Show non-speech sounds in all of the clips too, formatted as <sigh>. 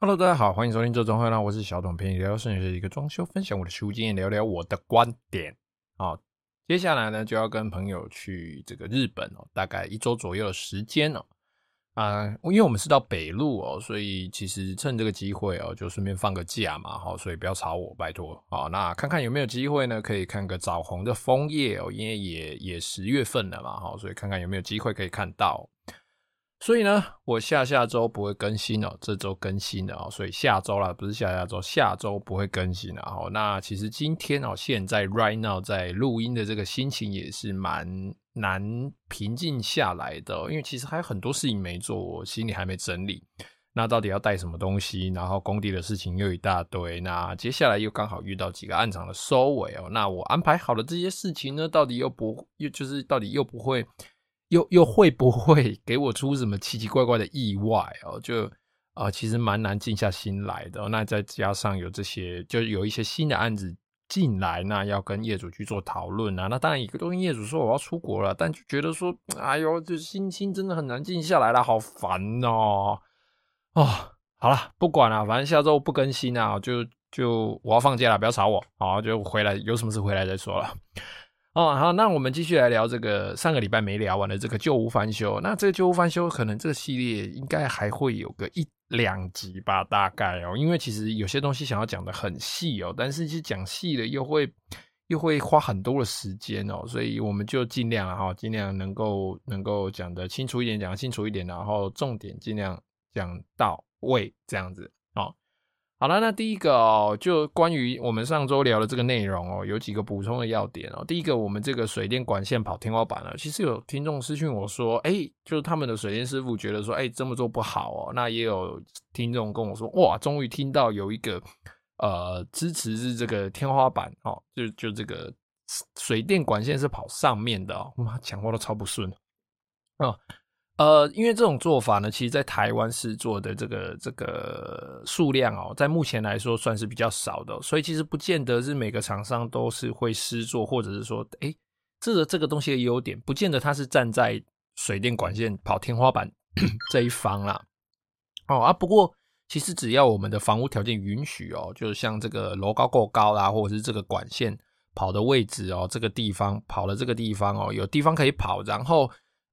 Hello，大家好，欢迎收听这周会啦我是小董，陪你聊聊设计师一个装修，分享我的实务经验，聊聊我的观点。好，接下来呢就要跟朋友去这个日本哦，大概一周左右的时间哦。啊，因为我们是到北陆哦，所以其实趁这个机会哦，就顺便放个假嘛，好，所以不要吵我，拜托。好，那看看有没有机会呢，可以看个枣红的枫叶哦，因为也也十月份了嘛，好，所以看看有没有机会可以看到。所以呢，我下下周不会更新哦，这周更新的哦，所以下周啦，不是下下周，下周不会更新了哦。那其实今天哦，现在 right now 在录音的这个心情也是蛮难平静下来的，因为其实还有很多事情没做，我心里还没整理。那到底要带什么东西？然后工地的事情又一大堆，那接下来又刚好遇到几个暗场的收尾哦。那我安排好了这些事情呢，到底又不又就是到底又不会？又又会不会给我出什么奇奇怪怪的意外哦？就啊、其实蛮难静下心来的。那再加上有这些，就有一些新的案子进来，那要跟业主去做讨论啊。那当然，一个都跟业主说我要出国了，但就觉得说，哎呦，这心情真的很难静下来了，好烦哦。哦，好了，不管了，反正下周不更新啊，就就我要放假了，不要吵我。好，就回来，有什么事回来再说了。哦，好，那我们继续来聊这个上个礼拜没聊完的这个旧屋翻修。那这个旧屋翻修，可能这个系列应该还会有个一两集吧，大概哦。因为其实有些东西想要讲得很细哦，但是其实讲细了又会又会花很多的时间哦，所以我们就尽量哈，尽量能够能够讲得清楚一点，讲清楚一点，然后重点尽量讲到位，这样子。好了，那第一个哦，就关于我们上周聊的这个内容哦，有几个补充的要点哦。第一个，我们这个水电管线跑天花板了，其实有听众私讯我说，哎，就是他们的水电师傅觉得说，哎，这么做不好哦。那也有听众跟我说，哇，终于听到有一个呃支持是这个天花板哦，就就这个水电管线是跑上面的哦，妈，讲话都超不顺哦。呃，因为这种做法呢，其实在台湾试做的这个这个数量哦，在目前来说算是比较少的，所以其实不见得是每个厂商都是会试做，或者是说，诶，这个这个东西的优点，不见得它是站在水电管线跑天花板 <coughs> 这一方啦。哦啊，不过其实只要我们的房屋条件允许哦，就是像这个楼高够高啦，或者是这个管线跑的位置哦，这个地方跑的这个地方哦，有地方可以跑，然后。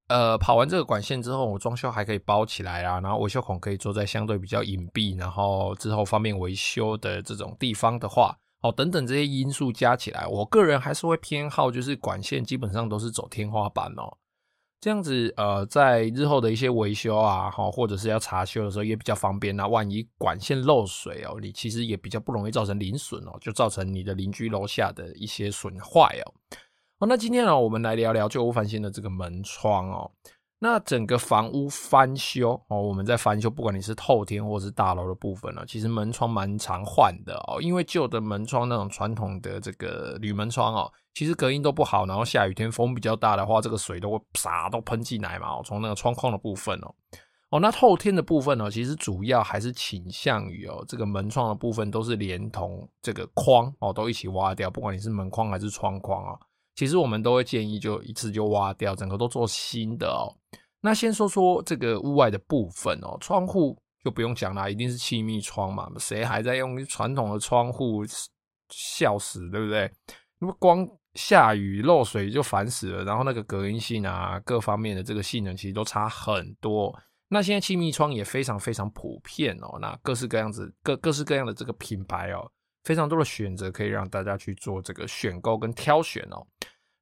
呃，跑完这个管线之后，我装修还可以包起来啊，然后维修孔可以做在相对比较隐蔽，然后之后方便维修的这种地方的话，哦，等等这些因素加起来，我个人还是会偏好就是管线基本上都是走天花板哦，这样子呃，在日后的一些维修啊，哈，或者是要查修的时候也比较方便。那万一管线漏水哦，你其实也比较不容易造成邻损哦，就造成你的邻居楼下的一些损坏哦。哦，那今天呢，我们来聊聊旧屋翻新的这个门窗哦。那整个房屋翻修哦，我们在翻修，不管你是透天或是大楼的部分呢，其实门窗蛮常换的哦。因为旧的门窗那种传统的这个铝门窗哦，其实隔音都不好，然后下雨天风比较大的话，这个水都会啪都喷进来嘛。从那个窗框的部分哦，哦，那透天的部分呢，其实主要还是倾向于哦，这个门窗的部分都是连同这个框哦，都一起挖掉，不管你是门框还是窗框啊。其实我们都会建议，就一次就挖掉，整个都做新的哦。那先说说这个屋外的部分哦，窗户就不用讲啦，一定是气密窗嘛。谁还在用传统的窗户？笑死，对不对？那么光下雨漏水就烦死了，然后那个隔音性啊，各方面的这个性能其实都差很多。那现在气密窗也非常非常普遍哦，那各式各样子、各各式各样的这个品牌哦。非常多的选择可以让大家去做这个选购跟挑选哦。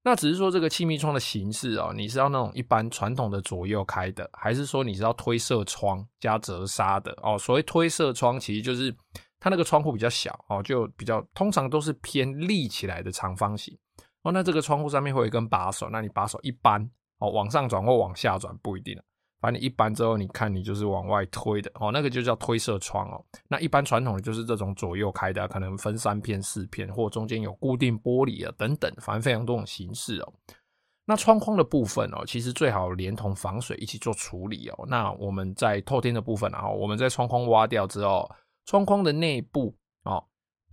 那只是说这个气密窗的形式哦，你是要那种一般传统的左右开的，还是说你是要推射窗加折纱的哦？所谓推射窗，其实就是它那个窗户比较小哦，就比较通常都是偏立起来的长方形哦。那这个窗户上面会有一根把手，那你把手一扳哦，往上转或往下转不一定。把你一扳之后，你看你就是往外推的哦，那个就叫推射窗哦。那一般传统的就是这种左右开的，可能分三片、四片，或中间有固定玻璃啊等等，反正非常多种形式哦。那窗框的部分哦，其实最好连同防水一起做处理哦。那我们在透天的部分，然后我们在窗框挖掉之后，窗框的内部哦。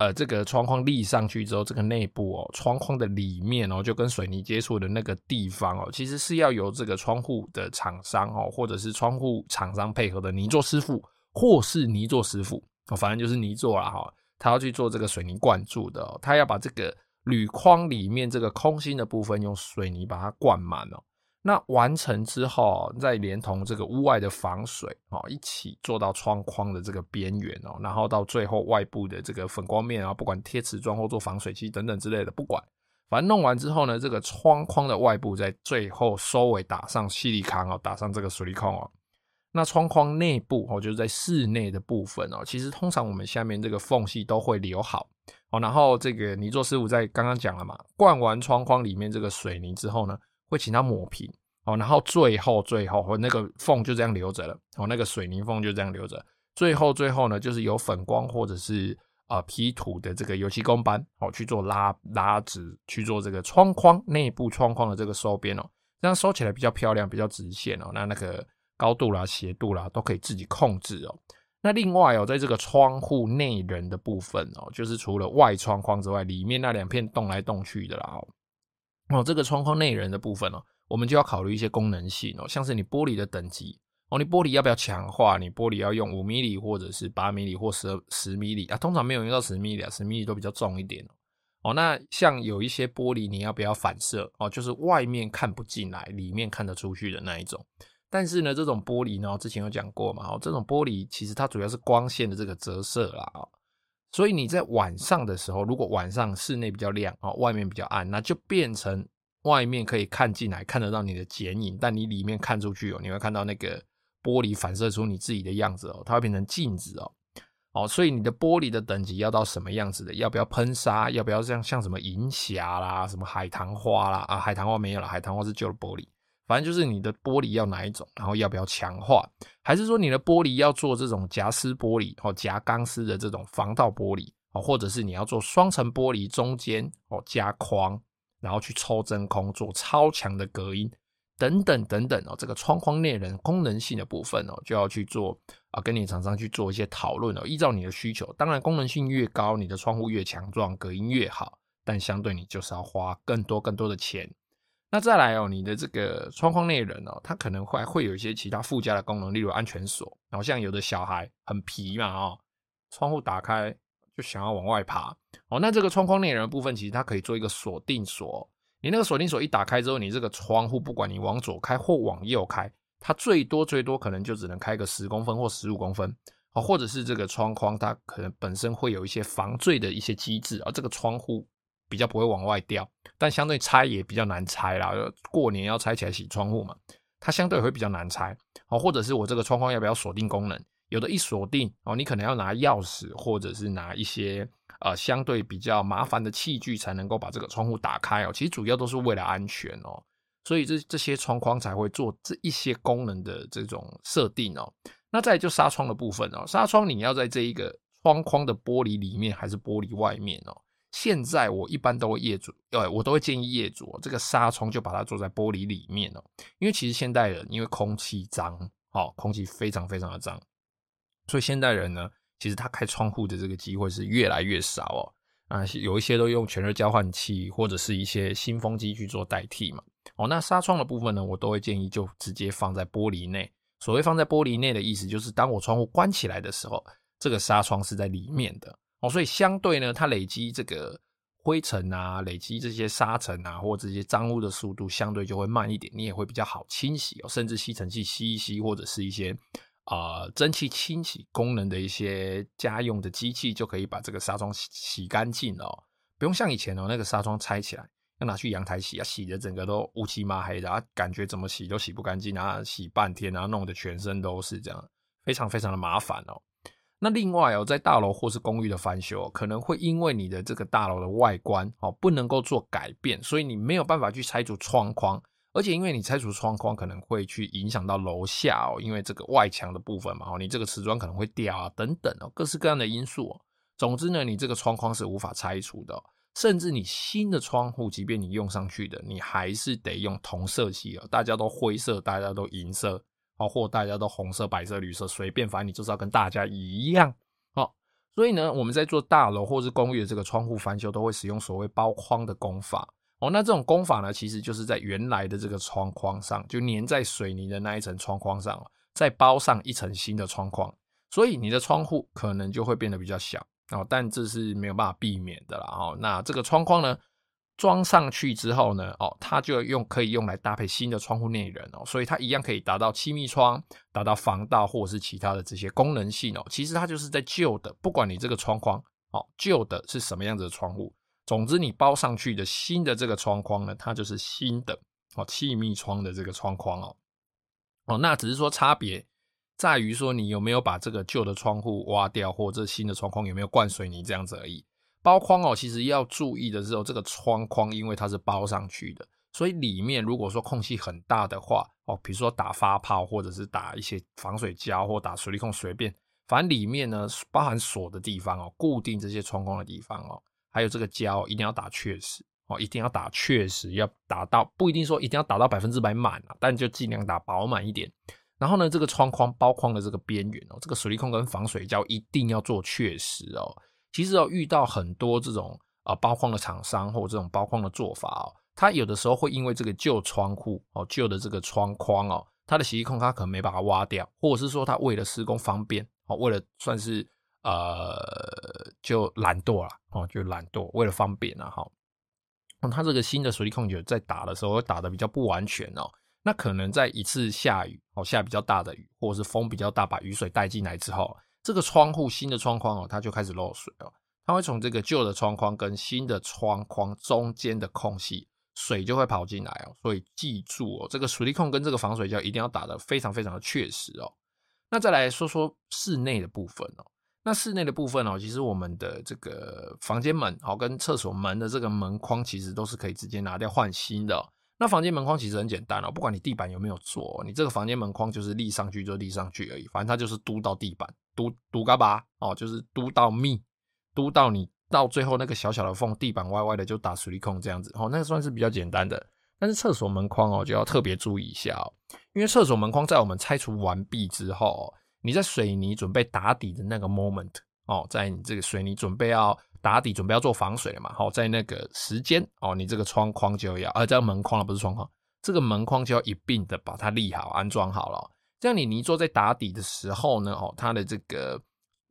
呃，这个窗框立上去之后，这个内部哦，窗框的里面哦，就跟水泥接触的那个地方哦，其实是要由这个窗户的厂商哦，或者是窗户厂商配合的泥作师傅或是泥作师傅，反正就是泥作啦哈，他要去做这个水泥灌注的，他要把这个铝框里面这个空心的部分用水泥把它灌满哦。那完成之后，再连同这个屋外的防水哦，一起做到窗框的这个边缘哦，然后到最后外部的这个粉光面啊，不管贴瓷砖或做防水漆等等之类的，不管，反正弄完之后呢，这个窗框的外部在最后收尾打上矽利康哦，打上这个水利康哦。那窗框内部哦，就是在室内的部分哦，其实通常我们下面这个缝隙都会留好哦，然后这个泥作师傅在刚刚讲了嘛，灌完窗框里面这个水泥之后呢。会请他抹平哦，然后最后最后和那个缝就这样留着了哦，那个水泥缝就这样留着。最后最后呢，就是有粉光或者是啊、呃、P 图的这个油漆工班哦去做拉拉直，去做这个窗框内部窗框的这个收边哦，这样收起来比较漂亮，比较直线哦。那那个高度啦、斜度啦都可以自己控制哦。那另外哦，在这个窗户内人的部分哦，就是除了外窗框之外，里面那两片动来动去的啦。哦，这个窗框内人的部分哦，我们就要考虑一些功能性哦，像是你玻璃的等级哦，你玻璃要不要强化？你玻璃要用五 mm 或者是八 mm 或十十 mm 啊？通常没有用到十 mm 啊，十 mm 都比较重一点哦。那像有一些玻璃，你要不要反射哦？就是外面看不进来，里面看得出去的那一种。但是呢，这种玻璃呢，之前有讲过嘛，哦，这种玻璃其实它主要是光线的这个折射啦。所以你在晚上的时候，如果晚上室内比较亮哦，外面比较暗，那就变成外面可以看进来，看得到你的剪影，但你里面看出去哦，你会看到那个玻璃反射出你自己的样子哦，它会变成镜子哦。哦，所以你的玻璃的等级要到什么样子的？要不要喷砂？要不要像像什么银霞啦、什么海棠花啦？啊，海棠花没有了，海棠花是旧的玻璃。反正就是你的玻璃要哪一种，然后要不要强化，还是说你的玻璃要做这种夹丝玻璃哦，夹钢丝的这种防盗玻璃哦，或者是你要做双层玻璃中间哦加框，然后去抽真空做超强的隔音等等等等哦，这个窗框内人功能性的部分哦，就要去做啊，跟你厂商去做一些讨论哦，依照你的需求，当然功能性越高，你的窗户越强壮，隔音越好，但相对你就是要花更多更多的钱。那再来哦，你的这个窗框内人哦，它可能会会有一些其他附加的功能，例如安全锁。然后像有的小孩很皮嘛哦，窗户打开就想要往外爬哦，那这个窗框内人的部分其实它可以做一个锁定锁。你那个锁定锁一打开之后，你这个窗户不管你往左开或往右开，它最多最多可能就只能开个十公分或十五公分哦，或者是这个窗框它可能本身会有一些防坠的一些机制，而这个窗户。比较不会往外掉，但相对拆也比较难拆啦。过年要拆起来洗窗户嘛，它相对会比较难拆哦。或者是我这个窗框要不要锁定功能？有的一锁定哦，你可能要拿钥匙，或者是拿一些呃相对比较麻烦的器具才能够把这个窗户打开哦。其实主要都是为了安全哦，所以这这些窗框才会做这一些功能的这种设定哦。那再就纱窗的部分哦，纱窗你要在这一个窗框的玻璃里面还是玻璃外面哦？现在我一般都会业主，呃，我都会建议业主，这个纱窗就把它做在玻璃里面哦，因为其实现代人因为空气脏，哦，空气非常非常的脏，所以现代人呢，其实他开窗户的这个机会是越来越少哦，啊，有一些都用全热交换器或者是一些新风机去做代替嘛，哦，那纱窗的部分呢，我都会建议就直接放在玻璃内。所谓放在玻璃内的意思，就是当我窗户关起来的时候，这个纱窗是在里面的。哦，所以相对呢，它累积这个灰尘啊，累积这些沙尘啊，或这些脏污的速度相对就会慢一点，你也会比较好清洗哦，甚至吸尘器吸一吸，或者是一些啊、蒸汽清洗功能的一些家用的机器，就可以把这个纱窗洗洗干净了哦，不用像以前哦，那个纱窗拆起来要拿去阳台洗啊，洗的整个都乌漆嘛黑的啊，感觉怎么洗都洗不干净啊，洗半天啊，弄得全身都是这样，非常非常的麻烦哦。那另外哦，在大楼或是公寓的翻修，可能会因为你的这个大楼的外观哦不能够做改变，所以你没有办法去拆除窗框，而且因为你拆除窗框可能会去影响到楼下哦，因为这个外墙的部分嘛，哦，你这个瓷砖可能会掉啊等等哦，各式各样的因素哦。总之呢，你这个窗框是无法拆除的，甚至你新的窗户，即便你用上去的，你还是得用同色系哦，大家都灰色，大家都银色。或大家都红色、白色、绿色，随便，反正你就是要跟大家一样哦。所以呢，我们在做大楼或是公寓的这个窗户翻修，都会使用所谓包框的工法哦。那这种工法呢，其实就是在原来的这个窗框上，就粘在水泥的那一层窗框上，再包上一层新的窗框。所以你的窗户可能就会变得比较小哦，但这是没有办法避免的啦哦。那这个窗框呢，装上去之后呢，哦，它就用可以用来搭配新的窗户内人哦，所以它一样可以达到气密窗，达到防盗或者是其他的这些功能性哦。其实它就是在旧的，不管你这个窗框哦，旧的是什么样子的窗户，总之你包上去的新的这个窗框呢，它就是新的哦，气密窗的这个窗框哦。哦，那只是说差别。在于说你有没有把这个旧的窗户挖掉，或者新的窗框有没有灌水泥这样子而已。包框哦，其实要注意的是哦，这个窗框因为它是包上去的，所以里面如果说空隙很大的话哦，比如说打发泡或者是打一些防水胶或打水力控随便，反正里面呢包含锁的地方哦，固定这些窗框的地方哦，还有这个胶一定要打确实哦，一定要打确实，要打到不一定说一定要打到百分之百满啊，但就尽量打饱满一点。然后呢，这个窗框包框的这个边缘哦，这个水力控跟防水胶一定要做确实哦。其实哦，遇到很多这种啊包框的厂商或者这种包框的做法哦，它有的时候会因为这个旧窗户哦，旧的这个窗框哦，它的矽利康它可能没把它挖掉，或者是说它为了施工方便哦，为了算是呃就懒惰了哦，就懒惰，为了方便了哈。那它这个新的水力控就在打的时候打得比较不完全哦。那可能在一次下雨哦，下比较大的雨，或者是风比较大，把雨水带进来之后，这个窗户新的窗框哦，它就开始漏水哦。它会从这个旧的窗框跟新的窗框中间的空隙，水就会跑进来哦。所以记住哦，这个水力控跟这个防水胶一定要打得非常非常的确实哦。那再来说说室内的部分哦。那室内的部分哦，其实我们的这个房间门哦，跟厕所门的这个门框，其实都是可以直接拿掉换新的哦。那房间门框其实很简单哦，不管你地板有没有做，你这个房间门框就是立上去就立上去而已，反正它就是嘟到地板，嘟嘟嘎巴哦，就是嘟到密，嘟到你到最后那个小小的缝，地板歪歪的就打水力控这样子哦，那个算是比较简单的。但是厕所门框哦就要特别注意一下哦，因为厕所门框在我们拆除完毕之后，你在水泥准备打底的那个 moment 哦，在你这个水泥准备要。打底准备要做防水了嘛？好，在那个时间哦，你这个窗框就要，呃，这个门框了，不是窗框，这个门框就要一并的把它立好、安装好了。这样你泥做在打底的时候呢，哦，它的这个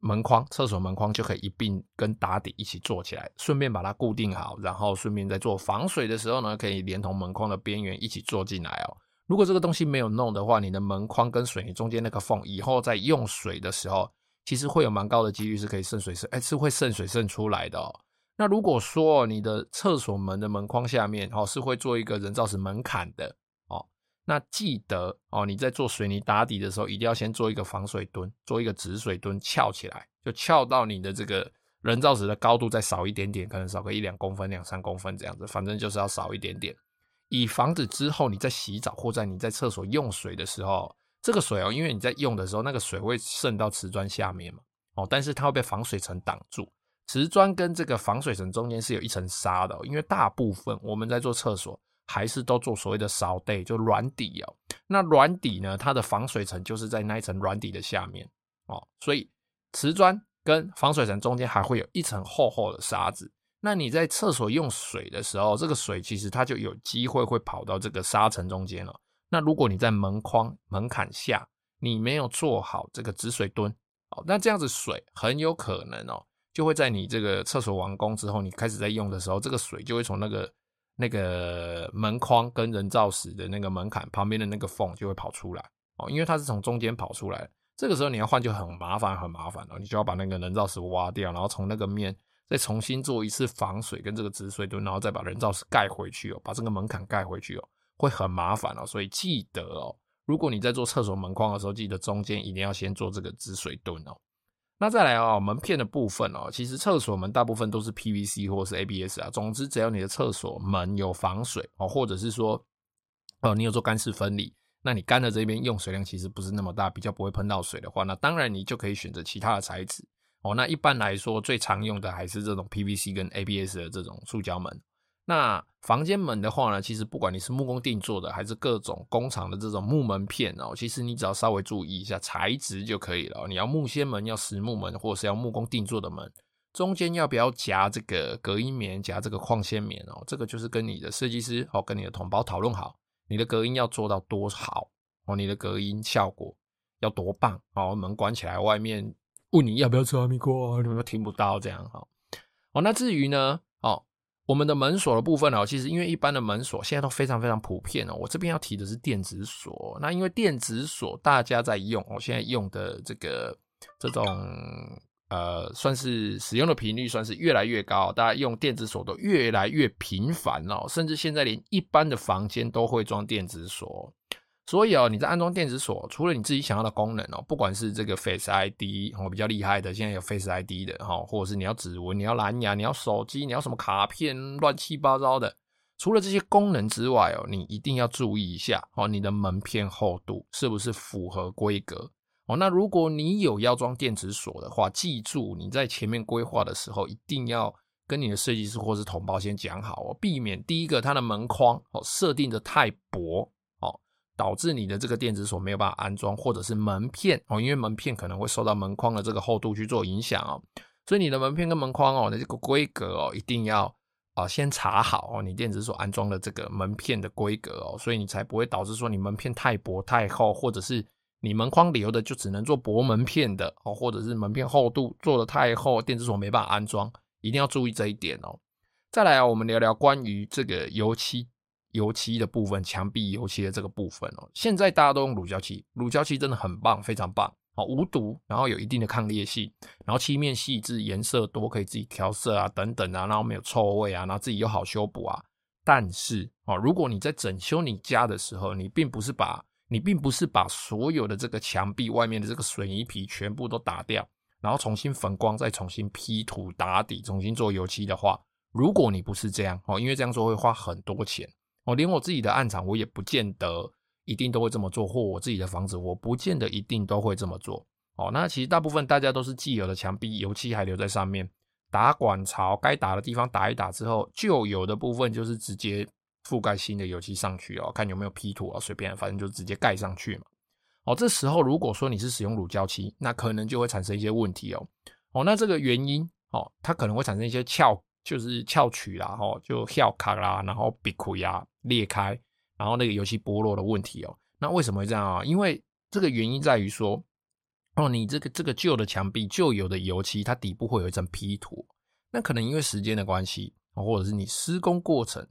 门框、厕所门框就可以一并跟打底一起做起来，顺便把它固定好，然后顺便在做防水的时候呢，可以连同门框的边缘一起做进来哦。如果这个东西没有弄的话，你的门框跟水泥中间那个缝，以后在用水的时候。其实会有蛮高的几率是可以渗水渗，哎，是会渗水渗出来的哦。那如果说你的厕所门的门框下面哦是会做一个人造石门槛的哦，那记得哦你在做水泥打底的时候，一定要先做一个防水墩，做一个止水墩翘起来，就翘到你的这个人造石的高度再少一点点，可能少个一两公分、两三公分这样子，反正就是要少一点点，以防止之后你在洗澡或在你在厕所用水的时候。这个水哦，因为你在用的时候，那个水会渗到瓷砖下面嘛，哦，但是它会被防水层挡住。瓷砖跟这个防水层中间是有一层沙的哦，因为大部分我们在做厕所还是都做所谓的扫地，就软底哦。那软底呢，它的防水层就是在那一层软底的下面哦，所以瓷砖跟防水层中间还会有一层厚厚的沙子。那你在厕所用水的时候，这个水其实它就有机会会跑到这个沙层中间了。那如果你在门框门槛下，你没有做好这个止水墩，哦，那这样子水很有可能哦，就会在你这个厕所完工之后，你开始在用的时候，这个水就会从那个那个门框跟人造石的那个门槛旁边的那个缝就会跑出来哦，因为它是从中间跑出来，这个时候你要换就很麻烦很麻烦了，你就要把那个人造石挖掉，然后从那个面再重新做一次防水跟这个止水墩，然后再把人造石盖回去哦，把这个门槛盖回去哦。会很麻烦哦，所以记得哦，如果你在做厕所门框的时候，记得中间一定要先做这个止水墩哦。那再来哦，门片的部分哦，其实厕所门大部分都是 PVC 或是 ABS 啊。总之，只要你的厕所门有防水哦，或者是说哦，你有做干湿分离，那你干的这边用水量其实不是那么大，比较不会喷到水的话，那当然你就可以选择其他的材质哦。那一般来说，最常用的还是这种 PVC 跟 ABS 的这种塑胶门。那房间门的话呢，其实不管你是木工定做的，还是各种工厂的这种木门片哦，其实你只要稍微注意一下材质就可以了。你要木纤门，要实木门，或是要木工定做的门，中间要不要夹这个隔音棉，夹这个矿纤棉哦？这个就是跟你的设计师哦，跟你的同胞讨论好，你的隔音要做到多好哦，你的隔音效果要多棒哦，门关起来，外面问你要不要吃哈密瓜，你们都听不到这样哈。哦，那至于呢，哦，我们的门锁的部分哦，其实因为一般的门锁现在都非常非常普遍哦。我这边要提的是电子锁，那因为电子锁大家在用，我现在用的这个这种。呃，算是使用的频率算是越来越高，大家用电子锁都越来越频繁哦，甚至现在连一般的房间都会装电子锁。所以哦，你在安装电子锁，除了你自己想要的功能哦，不管是这个 Face ID 哦，比较厉害的，现在有 Face ID 的哈，或者是你要指纹、你要蓝牙、你要手机、你要什么卡片，乱七八糟的。除了这些功能之外哦，你一定要注意一下哦，你的门片厚度是不是符合规格。哦，那如果你有要装电子锁的话，记住你在前面规划的时候，一定要跟你的设计师或是同胞先讲好哦，避免第一个它的门框哦设定的太薄，导致你的这个电子锁没有办法安装，或者是门片哦，因为门片可能会受到门框的这个厚度去做影响哦，所以你的门片跟门框哦的这个规格哦，一定要啊先查好哦，你电子锁安装的这个门片的规格哦，所以你才不会导致说你门片太薄太厚，或者是。你门框留的就只能做薄门片的哦，或者是门片厚度做的太厚，电子锁没办法安装，一定要注意这一点哦。再来啊，我们聊聊关于这个油漆、油漆的部分，墙壁油漆的这个部分哦。现在大家都用乳胶漆，乳胶漆真的很棒，非常棒哦，无毒，然后有一定的抗裂性，然后漆面细致，颜色多，可以自己调色啊，等等啊，然后没有臭味啊，然后自己又好修补啊。但是哦，如果你在整修你家的时候，你并不是把你并不是把所有的这个墙壁外面的这个水泥皮全部都打掉，然后重新粉光，再重新 P 图打底，重新做油漆的话，如果你不是这样哦，因为这样做会花很多钱哦，连我自己的案场我也不见得一定都会这么做，或我自己的房子我不见得一定都会这么做哦。那其实大部分大家都是既有的墙壁油漆还留在上面，打管槽该打的地方打一打之后，旧有的部分就是直接。覆盖新的油漆上去哦，看有没有 P 图啊，随便，反正就直接盖上去嘛。哦，这时候如果说你是使用乳胶漆，那可能就会产生一些问题哦。哦，那这个原因哦，它可能会产生一些翘，就是翘曲啦，哦，就翘卡啦，然后壁窟呀裂开，然后那个油漆剥落的问题哦。那为什么会这样啊？因为这个原因在于说，哦，你这个这个旧的墙壁旧有的油漆，它底部会有一层皮土，那可能因为时间的关系，或者是你施工过程。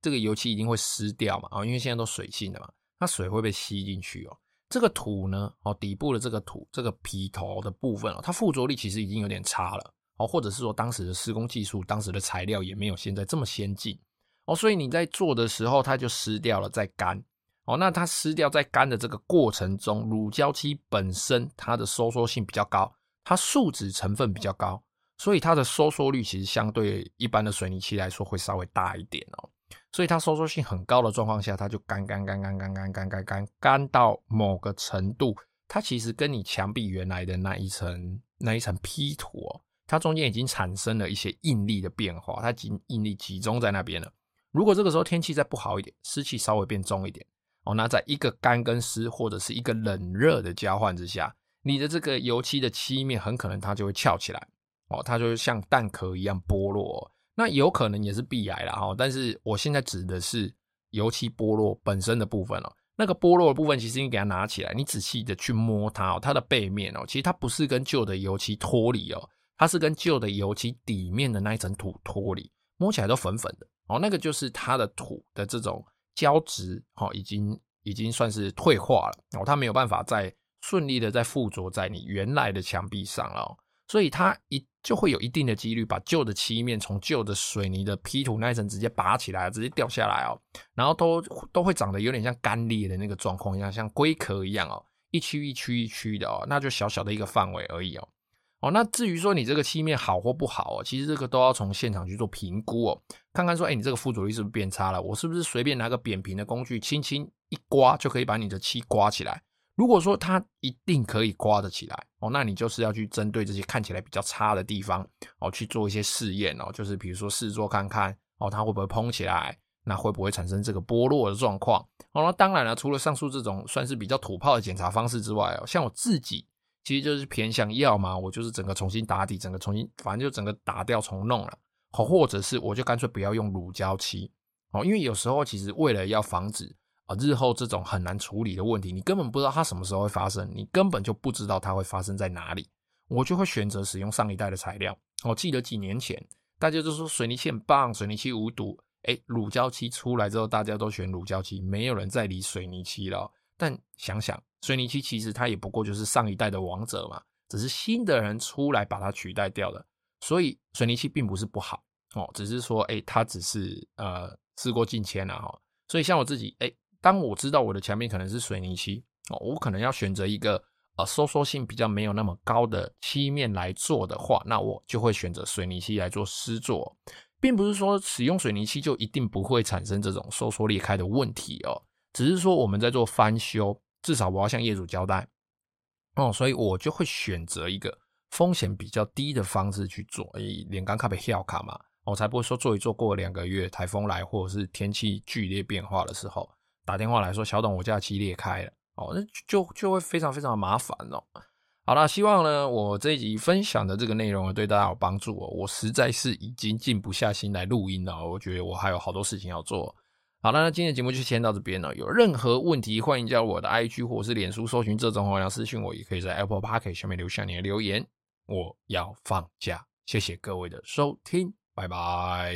这个油漆一定会湿掉嘛？啊，因为现在都水性的嘛，那水会被吸进去哦。这个土呢，哦，底部的这个土，这个皮头的部分哦，它附着力其实已经有点差了哦，或者是说当时的施工技术，当时的材料也没有现在这么先进哦，所以你在做的时候，它就湿掉了再干哦。那它湿掉再干的这个过程中，乳胶漆本身它的收缩性比较高，它树脂成分比较高，所以它的收缩率其实相对一般的水泥漆来说会稍微大一点哦。所以它收缩性很高的状况下，它就干干干干干干干干干到某个程度，它其实跟你墙壁原来的那一层那一层 P 图哦，它中间已经产生了一些应力的变化，它集应力集中在那边了。如果这个时候天气再不好一点，湿气稍微变重一点哦，那在一个干跟湿或者是一个冷热的交换之下，你的这个油漆的漆面很可能它就会翘起来哦，它就会像蛋壳一样剥落。那有可能也是壁癌了哈，但是我现在指的是油漆剥落本身的部分哦。那个剥落的部分，其实你给它拿起来，你仔细的去摸它哦，它的背面哦，其实它不是跟旧的油漆脱离哦，它是跟旧的油漆底面的那一层土脱离，摸起来都粉粉的哦。那个就是它的土的这种胶质哦，已经已经算是退化了哦，它没有办法再顺利的再附着在你原来的墙壁上了哦，所以它一。就会有一定的几率把旧的漆面从旧的水泥的 P 土那一层直接拔起来，直接掉下来哦，然后都都会长得有点像干裂的那个状况一样，像龟壳一样哦，一区一区一区的哦，那就小小的一个范围而已哦。哦，那至于说你这个漆面好或不好哦，其实这个都要从现场去做评估哦，看看说，哎，你这个附着力是不是变差了？我是不是随便拿个扁平的工具轻轻一刮就可以把你的漆刮起来？如果说它一定可以刮得起来哦，那你就是要去针对这些看起来比较差的地方哦，去做一些试验哦，就是比如说试做看看哦，它会不会蓬起来，那会不会产生这个剥落的状况？哦，那当然了，除了上述这种算是比较土炮的检查方式之外哦，像我自己其实就是偏向要嘛，我就是整个重新打底，整个重新，反正就整个打掉重弄了，或或者是我就干脆不要用乳胶漆哦，因为有时候其实为了要防止。啊，日后这种很难处理的问题，你根本不知道它什么时候会发生，你根本就不知道它会发生在哪里。我就会选择使用上一代的材料。我记得几年前大家都说水泥漆很棒，水泥漆无毒。哎，乳胶漆出来之后，大家都选乳胶漆，没有人再理水泥漆了。但想想，水泥漆其实它也不过就是上一代的王者嘛，只是新的人出来把它取代掉了。所以水泥漆并不是不好哦，只是说，哎，它只是呃事过境迁了哈。所以像我自己，哎，当我知道我的墙面可能是水泥漆哦，我可能要选择一个呃收缩性比较没有那么高的漆面来做的话，那我就会选择水泥漆来做施作。并不是说使用水泥漆就一定不会产生这种收缩裂开的问题哦，只是说我们在做翻修，至少我要向业主交代哦，所以我就会选择一个风险比较低的方式去做，诶，连刚卡被跳卡嘛，我才不会说做一做过两个月台风来或者是天气剧烈变化的时候打电话来说，小董我家漆裂开了哦，那就就会非常非常的麻烦哦。好啦，希望呢，我这一集分享的这个内容对大家有帮助哦。我实在是已经静不下心来录音了，我觉得我还有好多事情要做。好了，那今天的节目就先到这边了。有任何问题，欢迎加入我的 IG 或者是脸书搜寻这种话，私讯我，也可以在 Apple Park 下面留下你的留言。我要放假，谢谢各位的收听，拜拜。